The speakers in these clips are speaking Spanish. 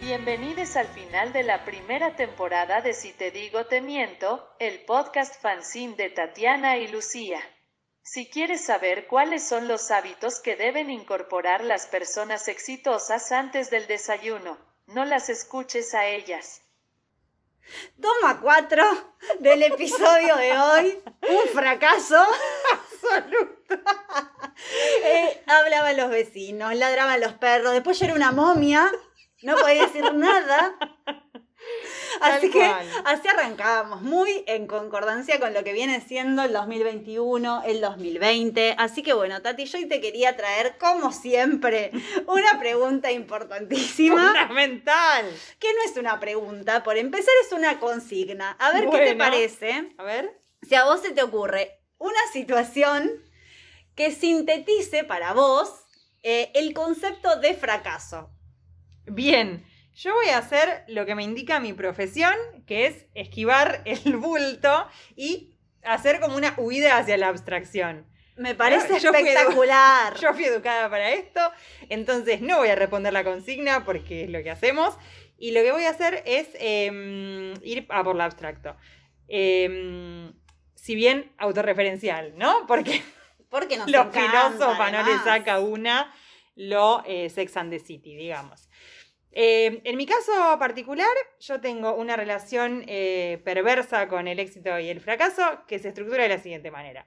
Bienvenidos al final de la primera temporada de Si te digo te miento, el podcast fanzine de Tatiana y Lucía. Si quieres saber cuáles son los hábitos que deben incorporar las personas exitosas antes del desayuno, no las escuches a ellas. Toma cuatro del episodio de hoy. Un fracaso absoluto. Eh, hablaban los vecinos, ladraban los perros. Después yo era una momia. No podía decir nada. Así que así arrancábamos, muy en concordancia con lo que viene siendo el 2021, el 2020. Así que bueno, Tati, yo hoy te quería traer, como siempre, una pregunta importantísima. Fundamental. Que no es una pregunta, por empezar es una consigna. A ver qué te parece. A ver. Si a vos se te ocurre una situación que sintetice para vos eh, el concepto de fracaso. Bien. Yo voy a hacer lo que me indica mi profesión, que es esquivar el bulto y hacer como una huida hacia la abstracción. Me parece espectacular. yo fui educada para esto, entonces no voy a responder la consigna porque es lo que hacemos. Y lo que voy a hacer es em, ir a por lo abstracto. Em, si bien autorreferencial, ¿no? Porque, porque nos los filósofos no le saca una lo eh, Sex and the City, digamos. Eh, en mi caso particular, yo tengo una relación eh, perversa con el éxito y el fracaso que se estructura de la siguiente manera.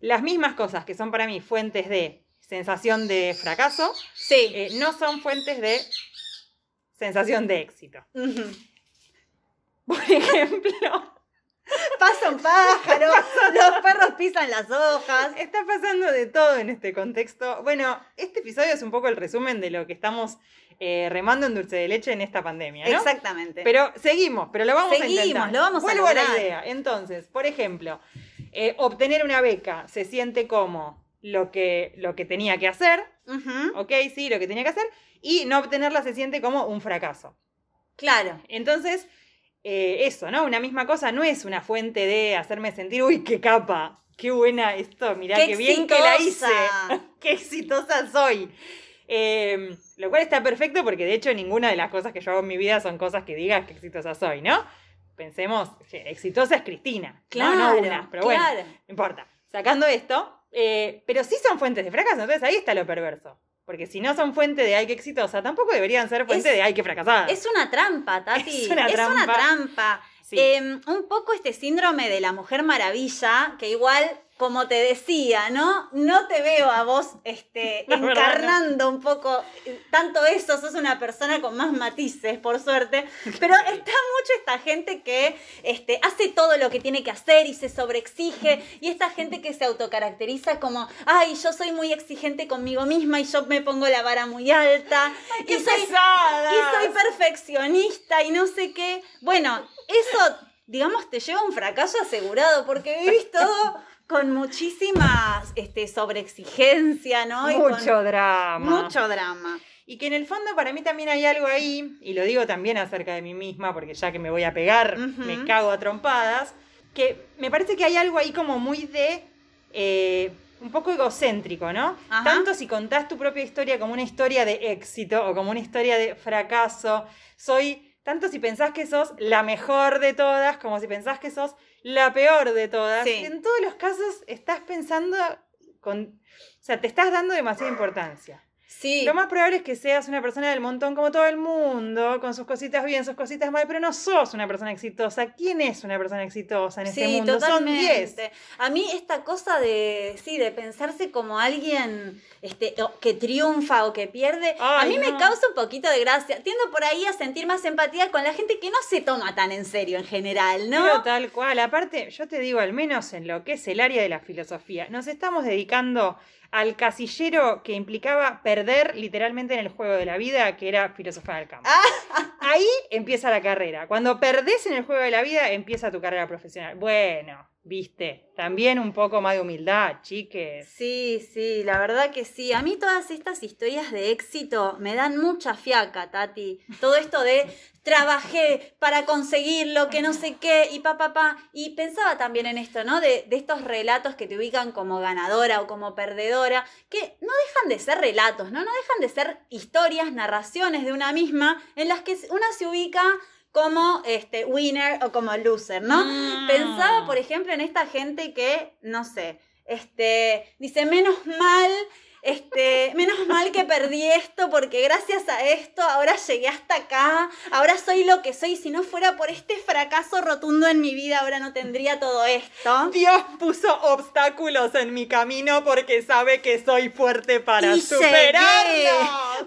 Las mismas cosas que son para mí fuentes de sensación de fracaso, sí. Eh, no son fuentes de sensación de éxito. Por ejemplo, Pasa un pájaro, los perros pisan las hojas. Está pasando de todo en este contexto. Bueno, este episodio es un poco el resumen de lo que estamos eh, remando en dulce de leche en esta pandemia, ¿no? Exactamente. Pero seguimos, pero lo vamos a intentar. lo vamos Vuelvo a la idea. Entonces, por ejemplo, eh, obtener una beca se siente como lo que, lo que tenía que hacer, ¿ok? Sí, lo que tenía que hacer, y no obtenerla se siente como un fracaso. Claro. Entonces, eh, eso, ¿no? Una misma cosa no es una fuente de hacerme sentir, uy, qué capa, qué buena esto, mirá qué, bien que la hice, qué exitosa soy. Em, lo cual está perfecto porque de hecho ninguna de las cosas que yo hago en mi vida son cosas que digas que exitosa soy, ¿no? Pensemos, exitosa es Cristina, claro, no, una, pero bueno, no importa. Sacando esto, eh, pero sí son fuentes de fracaso, entonces ahí está lo perverso. Porque si no son fuente de ay que exitosa, tampoco deberían ser fuente de ay que fracasada. Es una trampa, Tati. Es una trampa. Es una trampa. Em, un poco este síndrome de la mujer maravilla, que igual como te decía, ¿no? No te veo a vos este, encarnando un poco tanto eso, sos una persona con más matices, por suerte, pero está mucho esta gente que este, hace todo lo que tiene que hacer y se sobreexige, y esta gente que se autocaracteriza como, ay, yo soy muy exigente conmigo misma y yo me pongo la vara muy alta, y, soy, y soy perfeccionista y no sé qué. Bueno, eso, digamos, te lleva a un fracaso asegurado, porque vivís todo con muchísima este, sobreexigencia, ¿no? Mucho drama. Mucho drama. Y que en el fondo para mí también hay algo ahí, y lo digo también acerca de mí misma, porque ya que me voy a pegar, me cago a trompadas, que me parece que hay algo ahí como muy de... Eh, un poco egocéntrico, ¿no? Tanto si contás tu propia historia como una historia de éxito o como una historia de fracaso, soy, tanto si pensás que sos la mejor de todas, como si pensás que sos la peor de todas. En todos los casos estás pensando con. O sea, te estás dando demasiada importancia. Sí. Lo más probable es que seas una persona del montón como todo el mundo, con sus cositas bien, sus cositas mal, pero no sos una persona exitosa. ¿Quién es una persona exitosa en este mundo? Son 10. A mí esta cosa de, sí, de pensarse como alguien este, que triunfa o que pierde, a mí me causa un poquito de gracia. Tiendo por ahí a sentir más empatía con la gente que no se toma tan en serio en general, ¿no? Pero tal cual. Aparte, yo te digo, al menos en lo que es el área de la filosofía, nos estamos dedicando al casillero que implicaba perder literalmente en el juego de la vida, que era filosofía del campo. Ah. Ahí empieza la carrera. Cuando perdés en el juego de la vida, empieza tu carrera profesional. Bueno, viste, también un poco más de humildad, chiques. Sí, sí, la verdad que sí. A mí todas estas historias de éxito me dan mucha fiaca, Tati. Todo esto de trabajé para conseguirlo, que no sé qué, y pa, pa, pa. Y pensaba también en esto, ¿no? De estos relatos que te ubican como ganadora o como perdedora, que no dejan de ser relatos, ¿no? No dejan de ser historias, narraciones de una misma, en las que una se ubica como este, winner o como loser, ¿no? Mm. Pensaba, por ejemplo, en esta gente que, no sé, este, dice, menos mal este, menos mal que perdí esto porque gracias a esto ahora llegué hasta acá, ahora soy lo que soy. Si no fuera por este fracaso rotundo en mi vida, ahora no tendría todo esto. Dios puso obstáculos en mi camino porque sabe que soy fuerte para superarlo.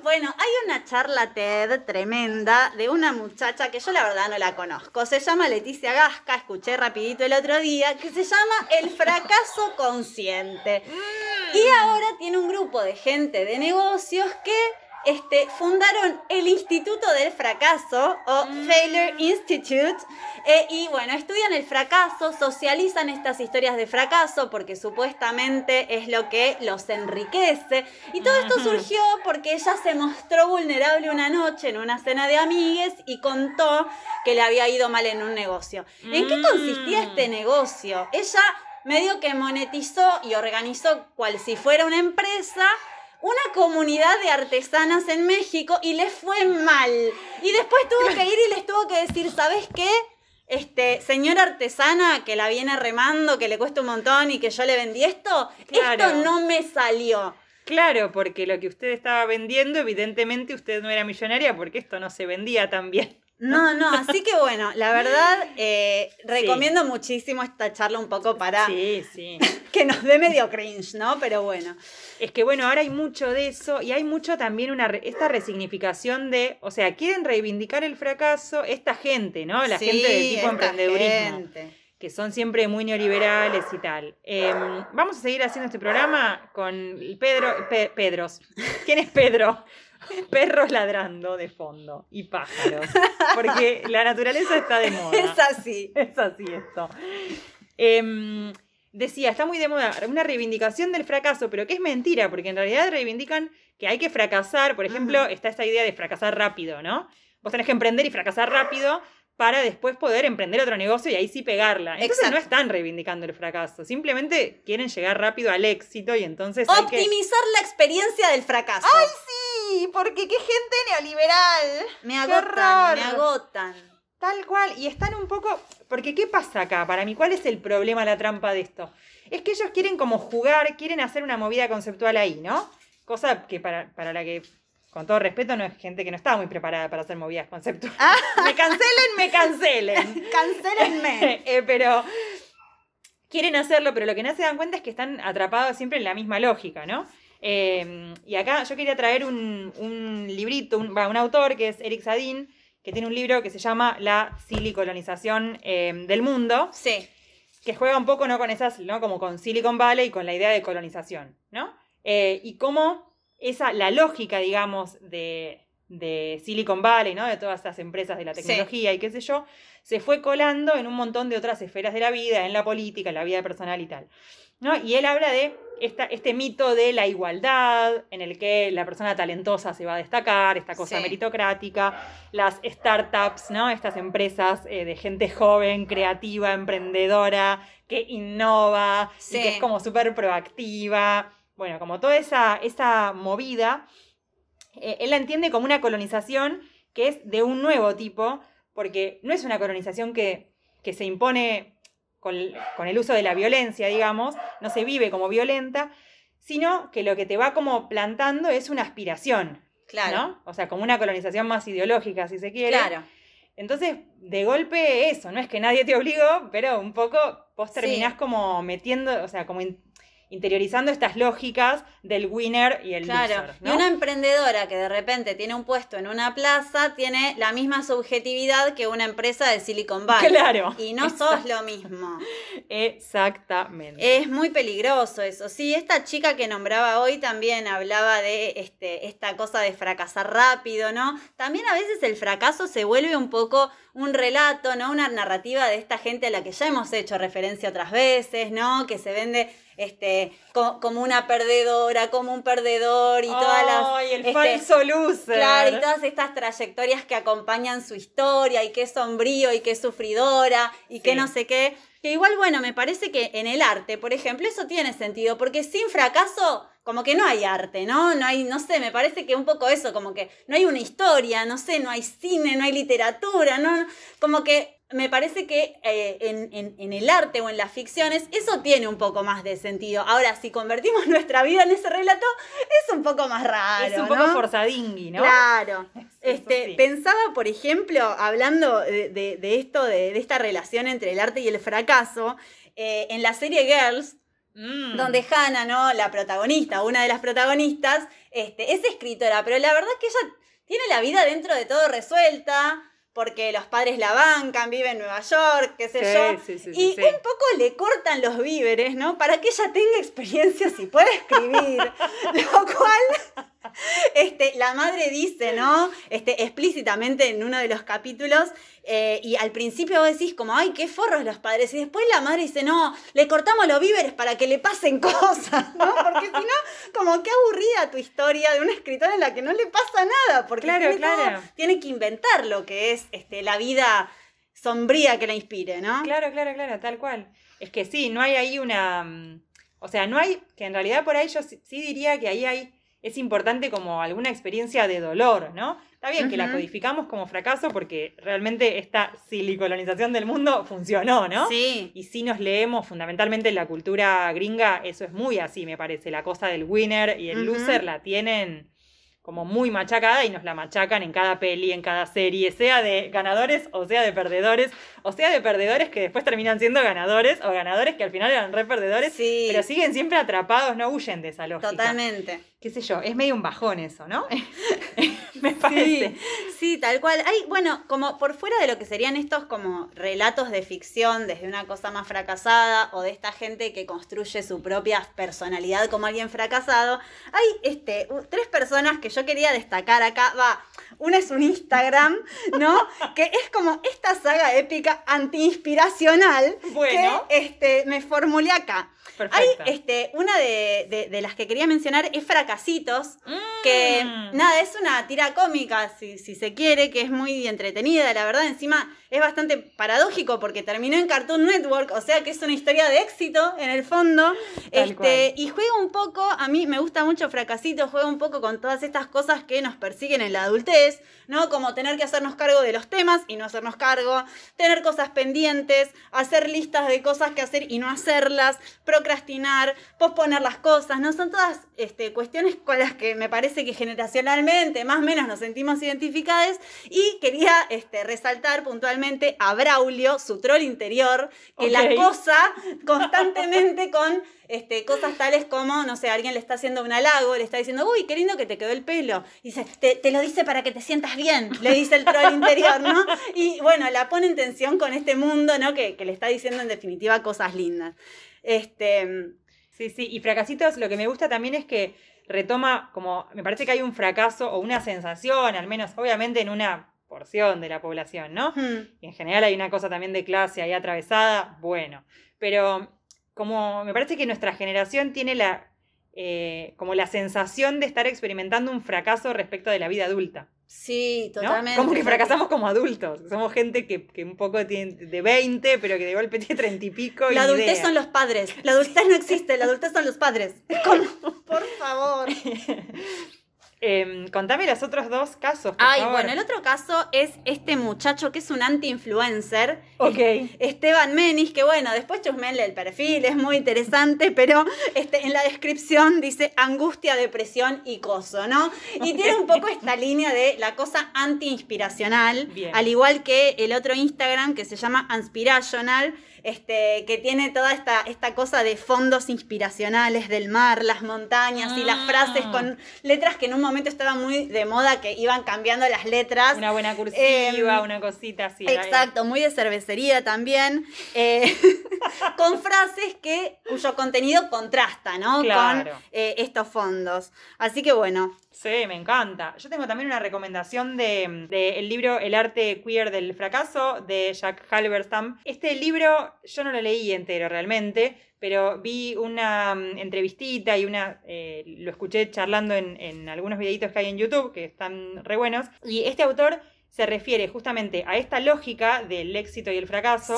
Bueno, hay una charla TED tremenda de una muchacha que yo la verdad no la conozco. Se llama Leticia Gasca, escuché rapidito el otro día, que se llama El fracaso consciente. Mm. Y ahora tiene un grupo de gente de negocios que este, fundaron el Instituto del Fracaso o mm. Failure Institute eh, y bueno, estudian el fracaso, socializan estas historias de fracaso porque supuestamente es lo que los enriquece y todo esto surgió porque ella se mostró vulnerable una noche en una cena de amigues y contó que le había ido mal en un negocio. ¿En qué consistía este mm. negocio? Ella medio que monetizó y organizó cual si fuera una empresa una comunidad de artesanas en México y le fue mal. Y después tuvo que ir y les tuvo que decir, ¿sabes qué? Este, señora artesana que la viene remando, que le cuesta un montón y que yo le vendí esto, esto no me salió. Claro, porque lo que usted estaba vendiendo, evidentemente usted no era millonaria porque esto no se vendía tan bien. No, no, así que bueno, la verdad, eh, recomiendo muchísimo esta charla un poco para sí, sí. que nos dé medio cringe, ¿no? Pero bueno. Es que bueno, ahora hay mucho de eso y hay mucho también una esta resignificación de, o sea, quieren reivindicar el fracaso esta gente, ¿no? La gente del tipo emprendedurismo. Que son siempre muy neoliberales y tal. Em, vamos a seguir haciendo este programa con Pedro. Pedros. ¿Quién es Pedro? perros ladrando de fondo y pájaros. Porque la naturaleza está de moda. Es así. Es así esto. Em, decía, está muy de moda una reivindicación del fracaso, pero que es mentira, porque en realidad reivindican que hay que fracasar. Por ejemplo, está esta idea de fracasar rápido, ¿no? Vos tenés que emprender y fracasar rápido para después poder emprender otro negocio y ahí sí pegarla. Entonces no están reivindicando el fracaso, simplemente quieren llegar rápido al éxito y entonces... Optimizar la experiencia del fracaso. ¡Ay, sí! Porque qué gente neoliberal. Me agotan, me agotan. Tal cual, y están un poco... Porque ¿qué pasa acá? Para mí, ¿cuál es el problema, la trampa de esto? Es que ellos quieren como jugar, quieren hacer una movida conceptual ahí, ¿no? Cosa que para, para la que con todo respeto, no es gente que no estaba muy preparada para hacer movidas conceptuales. Ah. me cancelen, me cancelen. Cancelenme. Eh, pero quieren hacerlo, pero lo que no se dan cuenta es que están atrapados siempre en la misma lógica, ¿no? Eh, y acá yo quería traer un, librito, un, autor que es Eric Sadin, que tiene un libro que se llama La silicolonización eh, del mundo. Sí. Que juega un poco, ¿no? Con esas, ¿no? Como con Silicon Valley y con la idea de colonización, ¿no? y cómo esa, la lógica, digamos, de, Silicon Valley, ¿no? De todas estas empresas de la tecnología y qué sé yo, se fue colando en un montón de otras esferas de la vida, en la política, en la vida personal y tal. ¿No? Y él habla de esta, este mito de la igualdad, en el que la persona talentosa se va a destacar, esta cosa meritocrática, las startups, ¿no? Estas empresas eh, de gente joven, creativa, emprendedora, que innova, y que es como súper proactiva. Bueno, como toda esa, esa movida, eh, él la entiende como una colonización que es de un nuevo tipo, porque no es una colonización que, se impone con, el uso de la violencia, digamos, no se vive como violenta, sino que lo que te va como plantando es una aspiración. Claro. ¿no? O sea, como una colonización más ideológica, si se quiere. Claro. Entonces, de golpe eso, no es que nadie te obligó, pero un poco vos terminás como metiendo, o sea, como interiorizando estas lógicas del winner y el loser. Y una emprendedora que de repente tiene un puesto en una plaza tiene la misma subjetividad que una empresa de Silicon Valley. Claro. Y no sos lo mismo. Exactamente. Es muy peligroso eso. Sí, esta chica que nombraba hoy también hablaba de este, esta cosa de fracasar rápido, ¿no? También a veces el fracaso se vuelve un poco un relato, ¿no? Una narrativa de esta gente a la que ya hemos hecho referencia otras veces, ¿no? Que se vende este, como una perdedora, como un perdedor y todas las... ¡Ay, el este, falso loser! Claro, y todas estas trayectorias que acompañan su historia y que es sombrío y es sufridora y que no sé qué. Que igual, bueno, me parece que en el arte, por ejemplo, eso tiene sentido, porque sin fracaso como que no hay arte, ¿no? No hay, no sé, me parece que un poco eso, como que no hay una historia, no sé, no hay cine, no hay literatura, ¿no? Como que me parece que eh, en, el arte o en las ficciones eso tiene un poco más de sentido. Ahora, si convertimos nuestra vida en ese relato, es un poco más raro. Es un poco forzadingui, ¿no? Claro. Este, Pensaba, por ejemplo, hablando de, esto, de, esta relación entre el arte y el fracaso, eh, en la serie Girls, Mm. Donde Hannah, ¿no? La protagonista, una de las protagonistas, este, es escritora, pero la verdad es que ella tiene la vida dentro de todo resuelta, porque los padres la bancan, vive en Nueva York, qué sé yo. y un poco le cortan los víveres, ¿no? Para que ella tenga experiencia y pueda escribir. lo cual este, la madre dice, ¿no? Este, explícitamente en uno de los capítulos, eh, y al principio vos decís como, ay, qué forros los padres, y después la madre dice, no, le cortamos los víveres para que le pasen cosas, ¿no? Porque si no, como qué aburrida tu historia de una escritora en la que no le pasa nada, porque claro, claro. tiene que inventar lo que es este, la vida sombría que la inspire, ¿no? Claro, claro, claro, tal cual. Es que sí, no hay ahí una... Mm, o sea, no hay, que en realidad por ahí yo sí diría que ahí hay es importante como alguna experiencia de dolor, ¿no? Está bien que la codificamos como fracaso porque realmente esta silicolonización del mundo funcionó, ¿no? Sí. Y si nos leemos fundamentalmente en la cultura gringa, eso es muy así, me parece. La cosa del winner y el loser la tienen como muy machacada y nos la machacan en cada peli, en cada serie, sea de ganadores o sea de perdedores, o sea de perdedores que después terminan siendo ganadores o ganadores que al final eran re perdedores, pero siguen siempre atrapados, no huyen de esa lógica. Totalmente. Qué sé yo, es medio un bajón eso, ¿no? Me parece. Sí, tal cual. Hay, bueno, como por fuera de lo que serían estos como relatos de ficción desde una cosa más fracasada o de esta gente que construye su propia personalidad como alguien fracasado, hay este, tres personas que yo quería destacar acá. Va, una es un Instagram, ¿no? que es como esta saga épica anti-inspiracional bueno. que este, me formulé acá. Hay este, una de, las que quería mencionar es Fracasitos, que mm. nada, es una tira cómica, si, si, se quiere, que es muy entretenida, la verdad, encima es bastante paradójico porque terminó en Cartoon Network, o sea que es una historia de éxito en el fondo. este, y juega un poco, a mí me gusta mucho Fracasitos, juega un poco con todas estas cosas que nos persiguen en la adultez, ¿no? Como tener que hacernos cargo de los temas y no hacernos cargo, tener cosas pendientes, hacer listas de cosas que hacer y no hacerlas, procrastinar, posponer las cosas, ¿no? Son todas este, cuestiones con las que me parece que generacionalmente más o menos nos sentimos identificadas y quería este, resaltar puntualmente a Braulio, su troll interior, que la cosa constantemente con este, cosas tales como, no sé, alguien le está haciendo un halago, le está diciendo, uy, qué lindo que te quedó el pelo. dice, te, lo dice para que te sientas bien, le dice el troll interior, ¿no? Y bueno, la pone en tensión con este mundo, ¿no? Que, que le está diciendo en definitiva cosas lindas. Este, Sí, sí, y Fracasitos lo que me gusta también es que retoma como, me parece que hay un fracaso o una sensación, al menos obviamente en una porción de la población, ¿no? Y en general hay una cosa también de clase ahí atravesada, bueno, pero como me parece que nuestra generación tiene la, eh, como la sensación de estar experimentando un fracaso respecto de la vida adulta. Sí, totalmente. Como que fracasamos como adultos. Somos gente que, un poco tiene de 20, pero que de golpe tiene 30 y pico. La adultez son los padres. La adultez no existe, la adultez son los padres. por favor. Em, contame los otros dos casos. Ay, bueno, el otro caso es este muchacho que es un anti-influencer. Ok. Esteban Menis, que bueno, después chusmenle el perfil, es muy interesante, pero este, en la descripción dice angustia, depresión y coso, ¿no? Y tiene un poco esta línea de la cosa anti-inspiracional, al igual que el otro Instagram que se llama Anspirational este, que tiene toda esta, esta cosa de fondos inspiracionales del mar, las montañas y las frases ah. con letras que en un momento estaban muy de moda, que iban cambiando las letras. Una buena cursiva, em, una cosita así. Exacto, muy de cervecería también, eh, con frases que, cuyo contenido contrasta, ¿no? Con eh, estos fondos. Así que bueno, Sí, me encanta. Yo tengo también una recomendación del de, el libro El arte queer del fracaso de Jack Halberstam. Este libro yo no lo leí entero realmente, pero vi una mm, entrevistita y una eh, lo escuché charlando en, en algunos videitos que hay en YouTube que están re buenos. Y este autor se refiere justamente a esta lógica del éxito y el fracaso,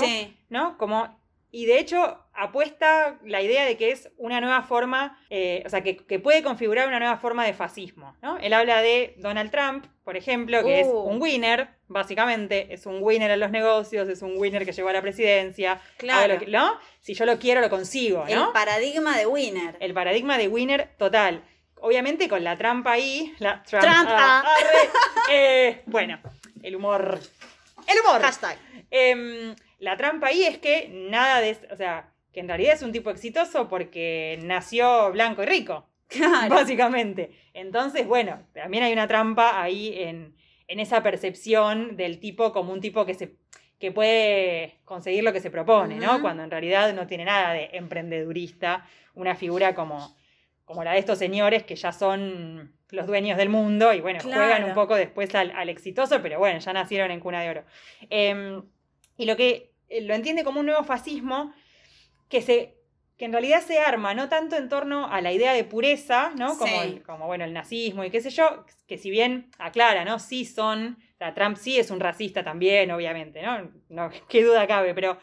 ¿no? Como y de hecho apuesta la idea de que es una nueva forma, eh, o sea, que, puede configurar una nueva forma de fascismo. ¿no? Él habla de Donald Trump, por ejemplo, que es uh. un winner, básicamente, es un winner en los negocios, es un winner que llegó a la presidencia. Claro. ¿no? Si yo lo quiero, lo consigo. ¿no? El paradigma de winner. El paradigma de winner total. Obviamente con la trampa ahí, la trampa. Eh, bueno, el humor. El humor. Hashtag. Em, la trampa ahí es que nada de, o sea, que en realidad es un tipo exitoso porque nació blanco y rico, básicamente. Entonces, bueno, también hay una trampa ahí en, esa percepción del tipo como un tipo que se que puede conseguir lo que se propone, ¿no? Cuando en realidad no tiene nada de emprendedurista, una figura como, como la de estos señores que ya son los dueños del mundo y bueno, juegan un poco después al, exitoso, pero bueno, ya nacieron en cuna de oro. Em, y lo que lo entiende como un nuevo fascismo que se que en realidad se arma no tanto en torno a la idea de pureza, ¿no? Como, el, como bueno, el nazismo y qué sé yo, que si bien aclara, ¿no? Sí son, o Trump sí es un racista también, obviamente, ¿no? no qué duda cabe, pero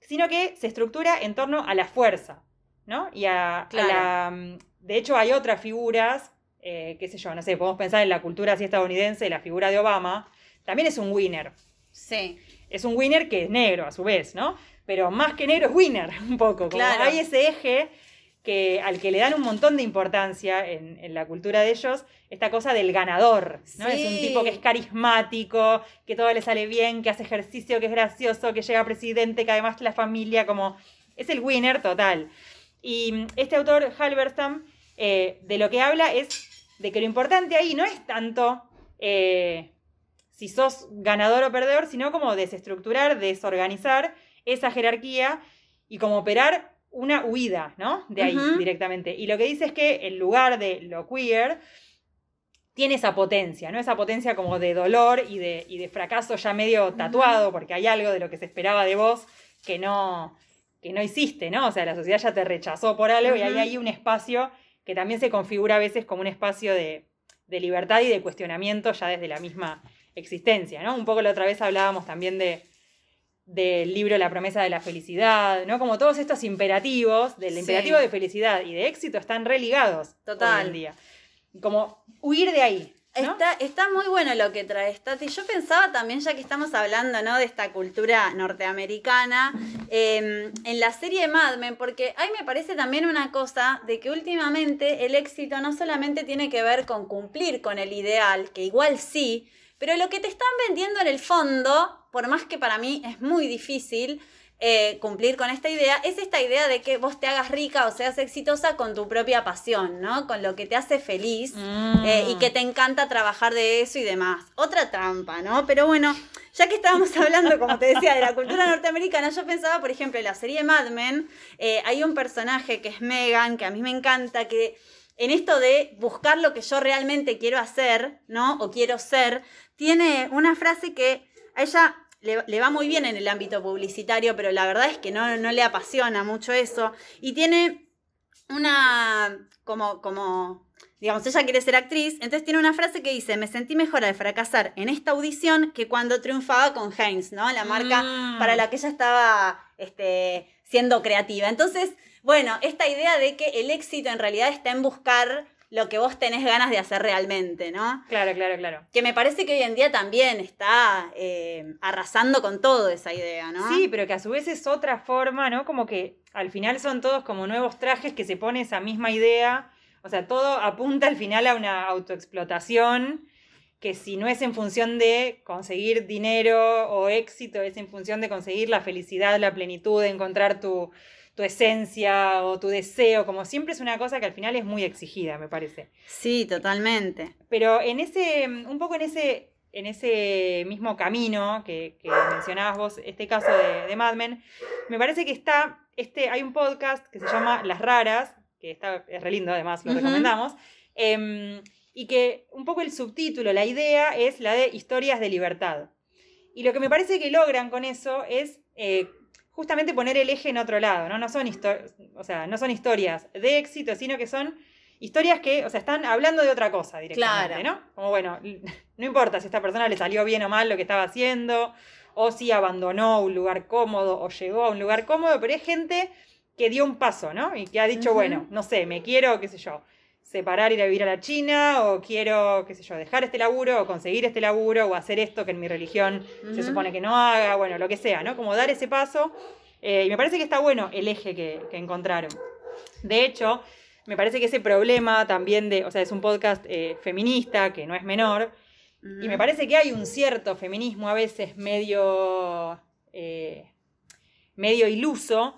sino que se estructura en torno a la fuerza, ¿no? Y a, la... De hecho, hay otras figuras, eh, qué sé yo, no sé, podemos pensar en la cultura así estadounidense, la figura de Obama, también es un winner. Sí es un winner que es negro a su vez, ¿no? Pero más que negro es winner, un poco. claro. hay ese eje que, al que le dan un montón de importancia en, la cultura de ellos, esta cosa del ganador, ¿no? Es un tipo que es carismático, que todo le sale bien, que hace ejercicio, que es gracioso, que llega presidente, que además la familia como... Es el winner total. Y este autor, Halberstam, eh, de lo que habla es de que lo importante ahí no es tanto eh, si sos ganador o perdedor, sino como desestructurar, desorganizar esa jerarquía y como operar una huida, ¿no? De ahí directamente. Y lo que dice es que el lugar de lo queer tiene esa potencia, ¿no? Esa potencia como de dolor y de, de fracaso ya medio tatuado, porque hay algo de lo que se esperaba de vos que no, que no hiciste, ¿no? O sea, la sociedad ya te rechazó por algo y ahí hay un espacio que también se configura a veces como un espacio de, de libertad y de cuestionamiento ya desde la misma existencia, ¿no? Un poco la otra vez hablábamos también de del libro La promesa de la felicidad, ¿no? Como todos estos imperativos, del imperativo de felicidad y de éxito están religados Total. hoy en día. Como huir de ahí. Está, está muy bueno lo que trae Tati. Yo pensaba también, ya que estamos hablando ¿no? de esta cultura norteamericana, em, en la serie Mad Men, porque ahí me parece también una cosa de que últimamente el éxito no solamente tiene que ver con cumplir con el ideal, que igual sí, pero lo que te están vendiendo en el fondo, por más que para mí es muy difícil eh, cumplir con esta idea, es esta idea de que vos te hagas rica o seas exitosa con tu propia pasión, ¿no? Con lo que te hace feliz eh, y que te encanta trabajar de eso y demás. Otra trampa, ¿no? Pero bueno, ya que estábamos hablando, como te decía, de la cultura norteamericana, yo pensaba, por ejemplo, en la serie Mad Men, eh, hay un personaje que es Megan, que a mí me encanta, que en esto de buscar lo que yo realmente quiero hacer, ¿no? O quiero ser, tiene una frase que a ella le, va muy bien en el ámbito publicitario, pero la verdad es que no, no le apasiona mucho eso. Y tiene una, como, como, digamos, ella quiere ser actriz, entonces tiene una frase que dice, me sentí mejor al fracasar en esta audición que cuando triunfaba con Heinz, ¿no? La marca mm. para la que ella estaba este, siendo creativa. Entonces, bueno, esta idea de que el éxito en realidad está en buscar lo que vos tenés ganas de hacer realmente, ¿no? Claro, claro, claro. Que me parece que hoy en día también está eh, arrasando con todo esa idea, ¿no? Sí, pero que a su vez es otra forma, ¿no? Como que al final son todos como nuevos trajes que se pone esa misma idea. O sea, todo apunta al final a una autoexplotación que si no es en función de conseguir dinero o éxito, es en función de conseguir la felicidad, la plenitud, de encontrar tu, tu esencia o tu deseo, como siempre es una cosa que al final es muy exigida, me parece. Sí, totalmente. Pero en ese, un poco en ese, en ese mismo camino que, mencionabas vos, este caso de, de, Mad Men, me parece que está, este, hay un podcast que se llama Las Raras, que está, es re lindo además, lo recomendamos, em, y que un poco el subtítulo, la idea es la de historias de libertad. Y lo que me parece que logran con eso es eh, justamente poner el eje en otro lado, ¿no? No son, o sea, no son historias de éxito, sino que son historias que, o sea, están hablando de otra cosa directamente, ¿no? Como bueno, no importa si a esta persona le salió bien o mal lo que estaba haciendo, o si abandonó un lugar cómodo o llegó a un lugar cómodo, pero es gente que dio un paso, ¿no? Y que ha dicho, bueno, no sé, me quiero, qué sé yo, separar, ir a vivir a la China, o quiero, qué sé yo, dejar este laburo, o conseguir este laburo, o hacer esto que en mi religión se supone que no haga, bueno, lo que sea, ¿no? Como dar ese paso. Eh, y me parece que está bueno el eje que, encontraron. De hecho, me parece que ese problema también de, o sea, es un podcast eh, feminista, que no es menor, y me parece que hay un cierto feminismo a veces medio, eh, medio iluso,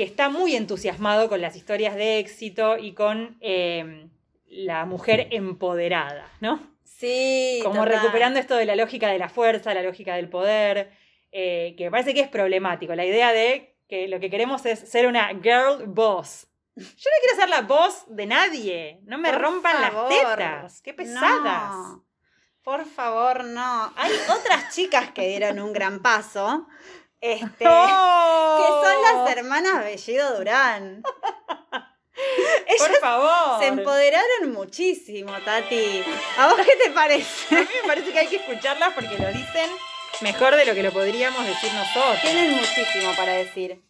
que está muy entusiasmado con las historias de éxito y con em, la mujer empoderada, ¿no? Sí. Como recuperando esto de la lógica de la fuerza, la lógica del poder, eh, que me parece que es problemático. La idea de que lo que queremos es ser una girl boss. Yo no quiero ser la voz de nadie. No me rompan las tetas. Qué pesadas. Por favor, no. Hay otras chicas que dieron un gran paso. Este, que son las hermanas Bellido Durán. Por favor. Se empoderaron muchísimo, Tati. ¿A vos qué te parece? A mí me parece que hay que escucharlas porque lo dicen mejor de lo que lo podríamos decir nosotros. Tienen muchísimo para decir.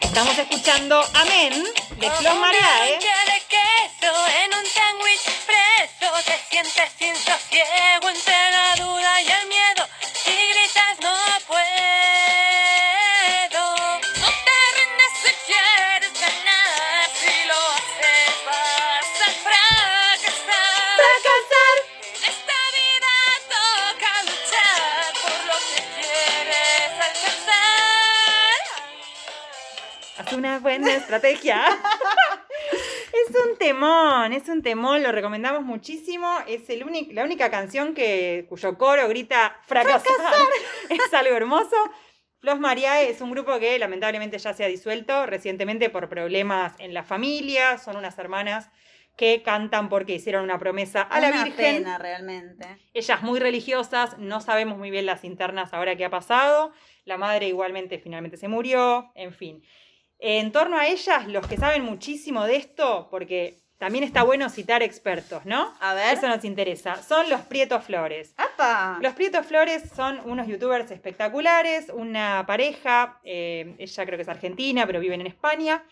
Estamos escuchando Amén de de queso en un sándwich preso te sientes sin sosiego entre una buena estrategia. Es un temón, es un temón, lo recomendamos muchísimo. Es el la única canción que, cuyo coro grita fracasar. es algo hermoso. Flos Mariae es un grupo que lamentablemente ya se ha disuelto recientemente por problemas en la familia. Son unas hermanas que cantan porque hicieron una promesa a la Virgen. Pena, realmente. Ellas muy religiosas, no sabemos muy bien las internas ahora qué ha pasado. La madre igualmente finalmente se murió, en fin. En torno a ellas, los que saben muchísimo de esto, porque también está bueno citar expertos, ¿no? A ver. Eso nos interesa. Son los Prieto Flores. ¡Apa! Los Prieto Flores son unos youtubers espectaculares, una pareja, eh, ella creo que es argentina, pero viven en España.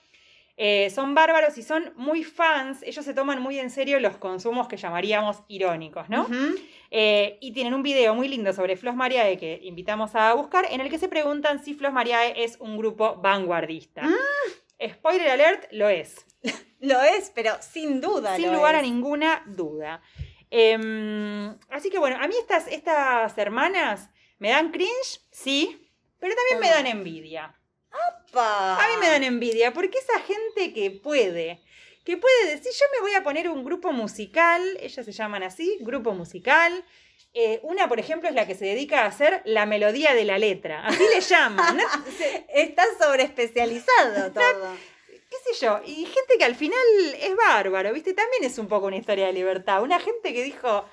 Eh, son bárbaros y son muy fans, ellos se toman muy en serio los consumos que llamaríamos irónicos, ¿no? Eh, y tienen un video muy lindo sobre Flos Mariae que invitamos a buscar, en el que se preguntan si Flos Mariae es un grupo vanguardista. Mm. Spoiler alert, lo es. Lo es, pero sin duda. Sin lo lugar a ninguna duda. Em, así que bueno, a mí estas, estas hermanas me dan cringe, sí, pero también me Ah. dan envidia. A mí me dan envidia, porque esa gente que puede, que puede decir, yo me voy a poner un grupo musical, ellas se llaman así, grupo musical. Eh, una, por ejemplo, es la que se dedica a hacer la melodía de la letra. Así le llaman. ¿no? Está sobreespecializado todo. ¿Qué sé yo? Y gente que al final es bárbaro, ¿viste? También es un poco una historia de libertad. Una gente que dijo,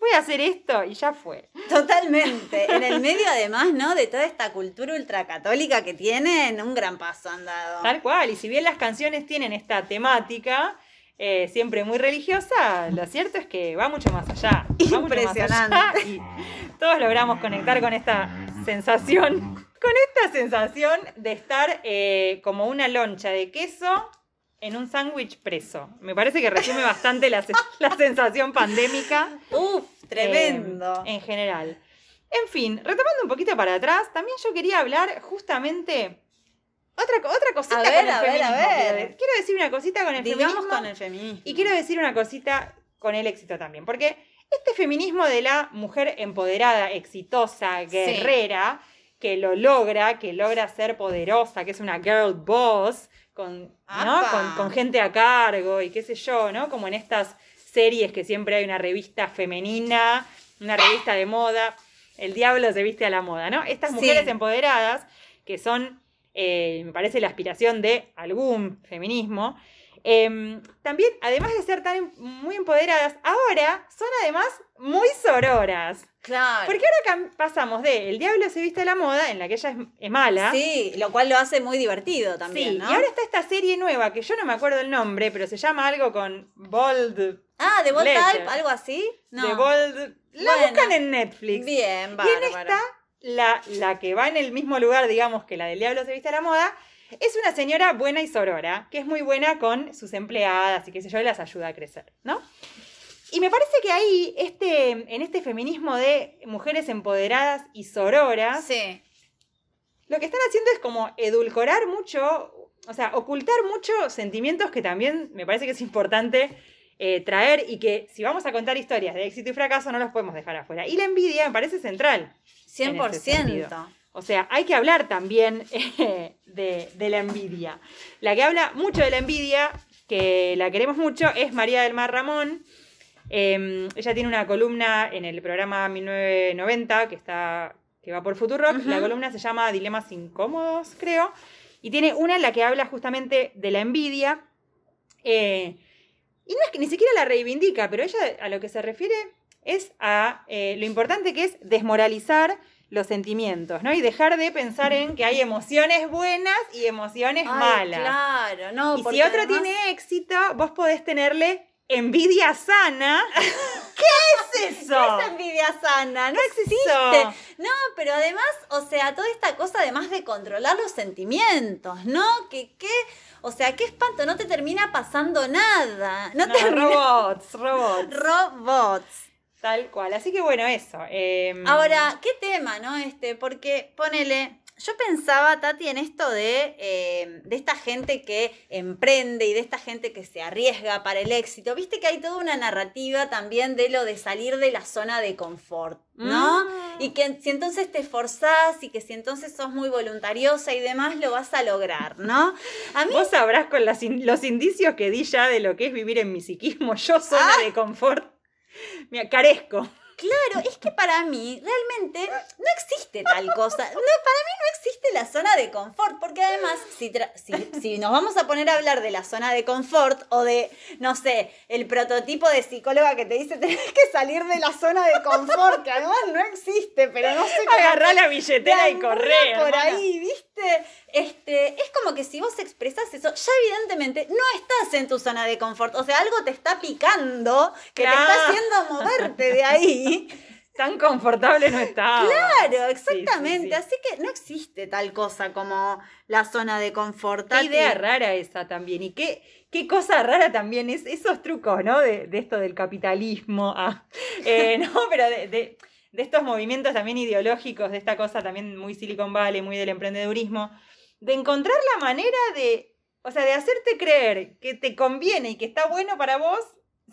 voy a hacer esto y ya fue. Totalmente. En el medio, además, ¿no? De toda esta cultura ultracatólica que tienen, un gran paso han dado. Tal cual. Y si bien las canciones tienen esta temática, eh, siempre muy religiosa, lo cierto es que va mucho más allá. Más Impresionante. allá y todos logramos conectar con esta sensación, con esta sensación de estar eh, como una loncha de queso en un sándwich preso. Me parece que resume bastante la, la sensación pandémica. Uf, tremendo. en general. En fin, retomando un poquito para atrás, también yo quería hablar justamente otra, otra cosita con el feminismo. Quiero, decir una cosita con el feminismo. con el feminismo. Y quiero decir una cosita con el éxito también. Porque este feminismo de la mujer empoderada, exitosa, guerrera, que lo logra, que logra ser poderosa, que es una girl boss, con, con, con, gente a cargo y qué sé yo, ¿no? Como en estas series que siempre hay una revista femenina, una revista de moda. El diablo se viste a la moda, ¿no? Estas mujeres empoderadas, que son, eh, me parece, la aspiración de algún feminismo, Em, también, además de ser tan em, muy empoderadas, ahora son además muy sororas. Claro. Porque ahora pasamos de El Diablo se viste a la moda, en la que ella es, mala. Sí, lo cual lo hace muy divertido también. Sí, y ahora está esta serie nueva que yo no me acuerdo el nombre, pero se llama algo con Bold. Ah, de Bold Type, algo así. No. De Bold. La buscan en Netflix. Bien, bárbaro. Y en esta, la, la que va en el mismo lugar, digamos, que la del Diablo se viste a la moda, es una señora buena y sorora, que es muy buena con sus empleadas y que sé yo, y las ayuda a crecer, ¿no? Y me parece que ahí, este, en este feminismo de mujeres empoderadas y sororas, lo que están haciendo es como edulcorar mucho, o sea, ocultar muchos sentimientos que también me parece que es importante eh, traer y que si vamos a contar historias de éxito y fracaso no los podemos dejar afuera. Y la envidia me parece central. 100%. O sea, hay que hablar también eh, de, la envidia. La que habla mucho de la envidia, que la queremos mucho, es María del Mar Ramón. Em, ella tiene una columna en el programa 1990 que, está, que va por Futurock. La columna se llama Dilemas Incómodos, creo. Y tiene una en la que habla justamente de la envidia. Eh, y no es que ni siquiera la reivindica, pero ella a lo que se refiere es a eh, lo importante que es desmoralizar los sentimientos, ¿no? Y dejar de pensar en que hay emociones buenas y emociones malas. Claro, no. Y si otro tiene éxito, vos podés tenerle envidia sana. ¿Qué es eso? ¿Qué es envidia sana? No existe. No, pero además, o sea, toda esta cosa además de controlar los sentimientos, ¿no? Que qué, o sea, qué espanto, no te termina pasando nada. No, robots, robots. Robots. Tal cual. Así que bueno, eso. Em, Ahora, ¿qué tema, no? Este, porque ponele. Yo pensaba, Tati, en esto de, em, de esta gente que emprende y de esta gente que se arriesga para el éxito. Viste que hay toda una narrativa también de lo de salir de la zona de confort, ¿no? Mm. Y que si entonces te esforzás y que si entonces sos muy voluntariosa y demás, lo vas a lograr, ¿no? A Vos sabrás con los indicios que di ya de lo que es vivir en mi psiquismo, yo zona ah. de confort. Me carezco. Claro, es que para mí realmente no existe tal cosa. No, para mí no existe la zona de confort, porque además, si, si, nos vamos a poner a hablar de la zona de confort o de, no sé, el prototipo de psicóloga que te dice tenés que salir de la zona de confort, que además no existe, pero no sé cómo. Agarrá la billetera y correr. Por ahí, ¿viste? Este, es como que si vos expresas eso, ya evidentemente no estás en tu zona de confort. O sea, algo te está picando que te está haciendo moverte de ahí. Tan confortable no está. Claro, exactamente. Así que no existe tal cosa como la zona de confort. Qué idea rara esa también. Y qué, qué cosa rara también es esos trucos, ¿no? De, esto del capitalismo. Ah, eh, no, pero de, de, estos movimientos también ideológicos, de esta cosa también muy Silicon Valley, muy del emprendedurismo de encontrar la manera de, o sea, de hacerte creer que te conviene y que está bueno para vos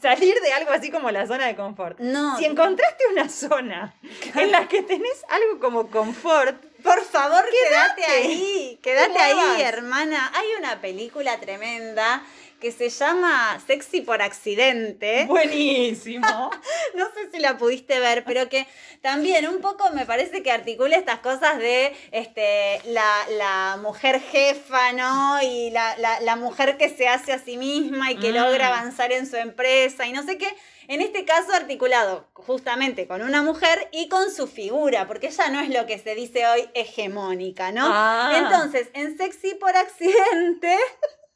salir de algo así como la zona de confort. No. Si encontraste una zona en la que tenés algo como confort, por favor, quédate, ahí, quédate ahí, hermana. Hay una película tremenda que se llama Sexy por accidente. Buenísimo. no sé si la pudiste ver, pero que también un poco me parece que articula estas cosas de este, la, mujer jefa, ¿no? Y la, mujer que se hace a sí misma y que logra mm. avanzar en su empresa y no sé qué. En este caso articulado justamente con una mujer y con su figura, porque ella no es lo que se dice hoy hegemónica, ¿no? Ah. Entonces, en Sexy por accidente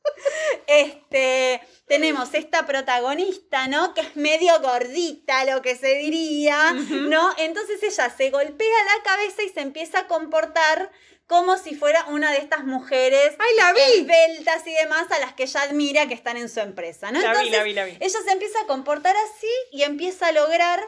Este, tenemos esta protagonista, ¿no? Que es medio gordita, lo que se diría, ¿no? Entonces ella se golpea la cabeza y se empieza a comportar como si fuera una de estas mujeres ¡Ay, la vi! esbeltas y demás a las que ella admira que están en su empresa, ¿no? La vi, la vi, la vi. ella se empieza a comportar así y empieza a lograr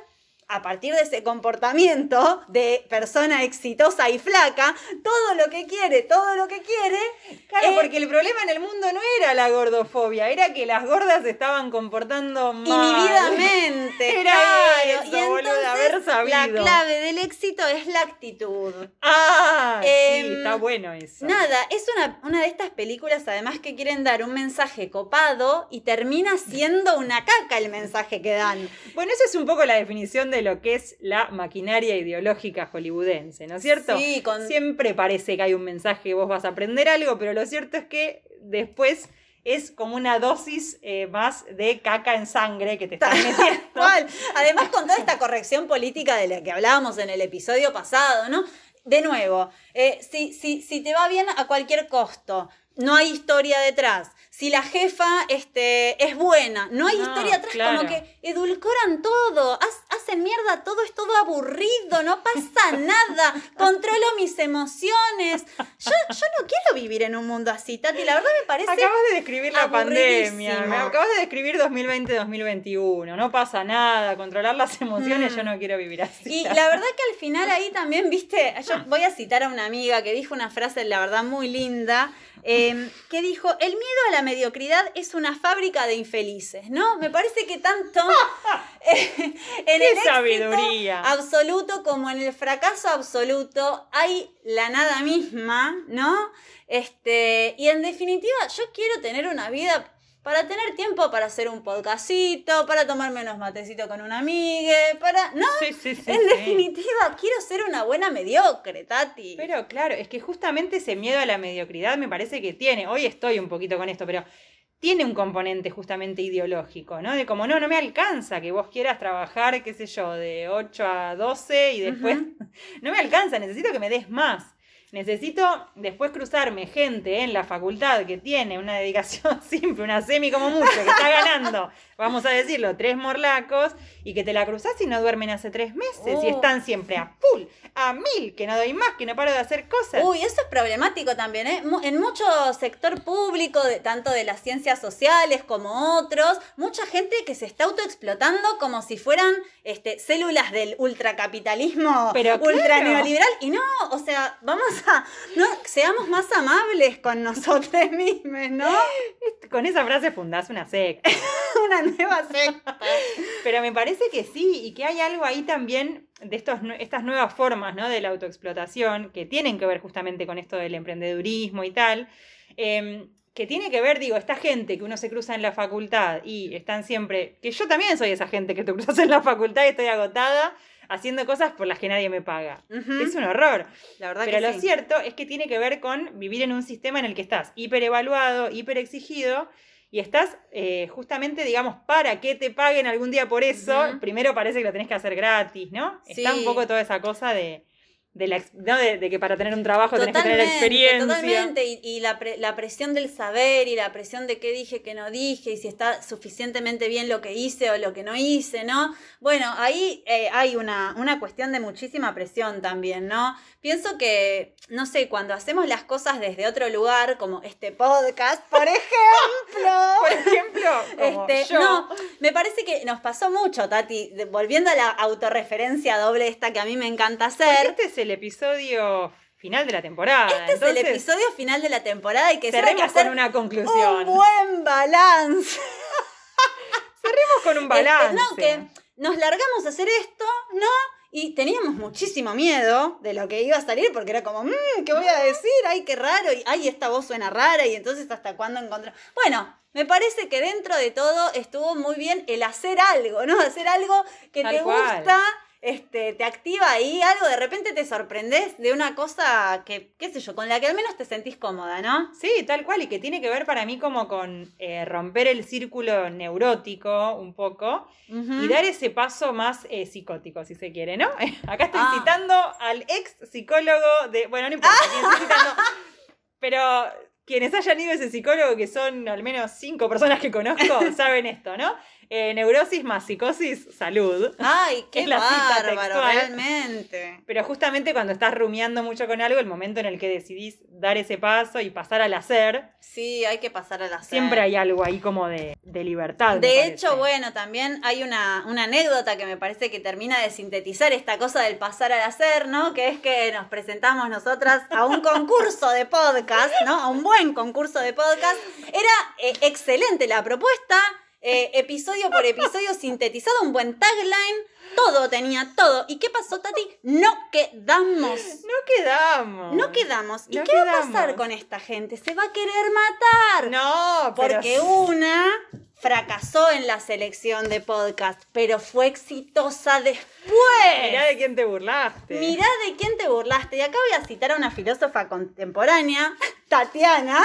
a partir de ese comportamiento de persona exitosa y flaca, todo lo que quiere, todo lo que quiere. Claro, eh, porque el problema en el mundo no era la gordofobia, era que las gordas estaban comportando mal. Inhibidamente. Era claro. eso, y boluda, entonces, haber sabido. La clave del éxito es la actitud. Ah, sí, Em, está bueno eso. Nada, es una, una de estas películas además que quieren dar un mensaje copado y termina siendo una caca el mensaje que dan. Bueno, esa es un poco la definición de lo que es la maquinaria ideológica hollywoodense, ¿no es cierto? Sí, con- Siempre parece que hay un mensaje que vos vas a aprender algo, pero lo cierto es que después es como una dosis eh, más de caca en sangre que te están metiendo. ¿Cuál? Además, con toda esta corrección política de la que hablábamos en el episodio pasado, ¿no? De nuevo, eh, si, si, si te va bien a cualquier costo, no hay historia detrás. Si la jefa este, es buena, no hay No, historia atrás, claro. como que edulcoran todo, ha- hacen mierda todo, es todo aburrido, no pasa nada, controlo mis emociones. Yo, yo no quiero vivir en un mundo así, Tati, la verdad me parece... Acabas de describir la pandemia, me acabas de describir 2020-2021, no pasa nada, controlar las emociones, Mm. yo no quiero vivir así. Y la verdad que al final ahí también, viste, yo voy a citar a una amiga que dijo una frase, la verdad, muy linda, eh, que dijo, el miedo a la mediocridad es una fábrica de infelices, ¿no? Me parece que tanto eh, en ¡Qué el éxito sabiduría! absoluto como en el fracaso absoluto hay la nada misma, ¿no? Este, y en definitiva, yo quiero tener una vida para tener tiempo para hacer un podcastito, para tomarme unos matecitos con una amiga, para... ¿No? Sí, sí, sí, en definitiva, quiero ser una buena mediocre, Tati. Pero claro, es que justamente ese miedo a la mediocridad me parece que tiene, hoy estoy un poquito con esto, pero tiene un componente justamente ideológico, ¿no? De como, no, no me alcanza que vos quieras trabajar, qué sé yo, de 8 a 12 y después, no me alcanza, necesito que me des más. Necesito después cruzarme gente en la facultad que tiene una dedicación simple, una semi como mucho, que está ganando, vamos a decirlo, tres morlacos, y que te la cruzás y no duermen hace tres meses, y Oh. están siempre a full, a mil, que no doy más, que no paro de hacer cosas. Uy, eso es problemático también, ¿eh? En mucho sector público, de, tanto de las ciencias sociales como otros, mucha gente que se está autoexplotando como si fueran este, células del ultracapitalismo, Pero ultra claro. neoliberal. Y no, o sea, vamos a, no, seamos más amables con nosotros mismos, ¿no? Con esa frase fundás una secta. Una nueva secta. Pero me parece que sí, y que hay algo ahí también de estos, estas nuevas formas ¿no? de la autoexplotación que tienen que ver justamente con esto del emprendedurismo y tal. em, que tiene que ver, digo, esta gente que uno se cruza en la facultad y están siempre, que yo también soy esa gente que te cruzas en la facultad y estoy agotada haciendo cosas por las que nadie me paga. Es un horror. La verdad Pero que lo sí. cierto es que tiene que ver con vivir en un sistema en el que estás hiperevaluado, hiperexigido y estás eh, justamente, digamos, para que te paguen algún día por eso. Primero parece que lo tenés que hacer gratis, ¿no? Está un poco toda esa cosa de, de, la, ¿no? de, de que para tener un trabajo tenés que tener experiencia. Totalmente, y, y la, pre- la presión del saber y la presión de qué dije, qué no dije, y si está suficientemente bien lo que hice o lo que no hice, ¿no? Bueno, ahí eh, hay una, una cuestión de muchísima presión también, ¿no? Pienso que, no sé, cuando hacemos las cosas desde otro lugar, como este podcast, por ejemplo. Por ejemplo, como Este, yo. No, me parece que nos pasó mucho, Tati, volviendo a la autorreferencia doble esta que a mí me encanta hacer. este es el episodio final de la temporada. Este es el episodio final de la temporada y que hay que hacer con una conclusión. un buen balance. Cerremos con un balance. Este, no, que nos largamos a hacer esto, ¿no? Y teníamos muchísimo miedo de lo que iba a salir porque era como, mmm, ¿qué voy a decir? Ay, qué raro. Y ay, esta voz suena rara. Y entonces, ¿hasta cuándo encontramos? Bueno, me parece que dentro de todo estuvo muy bien el hacer algo, ¿no? Hacer algo que Tal te cual. gusta. Este, te activa ahí algo, de repente te sorprendes de una cosa que, qué sé yo, con la que al menos te sentís cómoda, ¿no? Sí, tal cual, y que tiene que ver para mí como con eh, romper el círculo neurótico un poco y dar ese paso más eh, psicótico, si se quiere, ¿no? Acá estoy Ah. citando al ex psicólogo de. Bueno, no importa quién estoy citando. Pero quienes hayan ido a ese psicólogo, que son al menos cinco personas que conozco, saben esto, ¿no? Eh, neurosis más psicosis, salud. Ay, qué la bárbaro, realmente. Pero justamente cuando estás rumiando mucho con algo, el momento en el que decidís dar ese paso y pasar al hacer. Sí, hay que pasar al hacer. Siempre hay algo ahí como de, libertad. De hecho, bueno, también hay una, una anécdota que me parece que termina de sintetizar esta cosa del pasar al hacer, ¿no? Que es que nos presentamos nosotras a un concurso de podcast, ¿no? A un buen concurso de podcast. Era eh, excelente la propuesta eh, episodio por episodio sintetizado, un buen tagline, todo tenía todo. ¿Y qué pasó, Tati? No quedamos. No quedamos. No quedamos. ¿Y qué va a pasar con esta gente? Se va a querer matar. No, porque una fracasó en la selección de podcast, pero fue exitosa después. Mirá de quién te burlaste. Mirá de quién te burlaste. Y acá voy a citar a una filósofa contemporánea, Tatiana,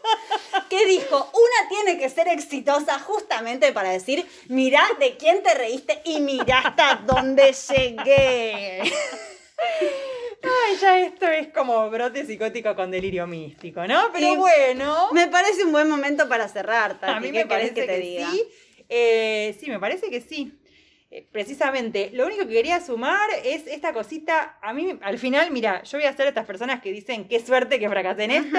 que dijo, una tiene que ser exitosa justamente para decir, mirá de quién te reíste y mirá hasta dónde llegué. Ay, ya esto es como brote psicótico con delirio místico, ¿no? Pero bueno. Me parece un buen momento para cerrar, Tati. A mí me parece que, sí. Eh, sí, me parece que sí. Eh, precisamente, lo único que quería sumar es esta cosita. A mí, al final, mira, yo voy a ser estas personas que dicen qué suerte que fracasé en esto.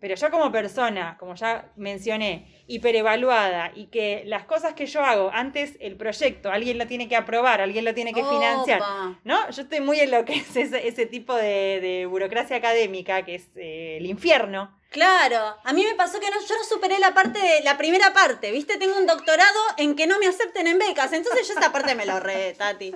Pero yo como persona, como ya mencioné, hiperevaluada y que las cosas que yo hago, antes el proyecto, alguien lo tiene que aprobar, alguien lo tiene que financiar, ¿no? Yo estoy muy en lo que es ese, tipo de, burocracia académica, que es eh, el infierno. Claro, a mí me pasó que no, yo no superé la parte de la primera parte, ¿viste? Tengo un doctorado en que no me acepten en becas, entonces yo esa parte me lo ahorré, Tati.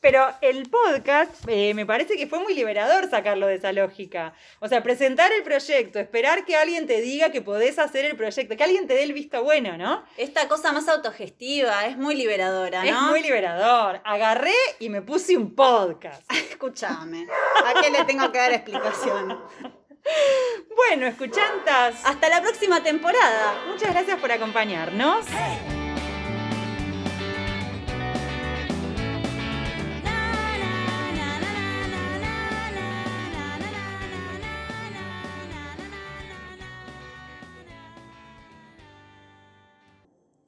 Pero el podcast eh, me parece que fue muy liberador sacarlo de esa lógica. O sea, presentar el proyecto, esperar que alguien te diga que podés hacer el proyecto, que alguien te dé el visto bueno, ¿no? Esta cosa más autogestiva es muy liberadora, ¿no? Es muy liberador. Agarré y me puse un podcast. Escúchame, ¿a qué le tengo que dar explicación? Bueno, escuchantas. Hasta la próxima temporada. Muchas gracias por acompañarnos.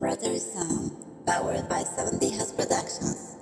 Brother Sound, um, powered by 70 House Productions.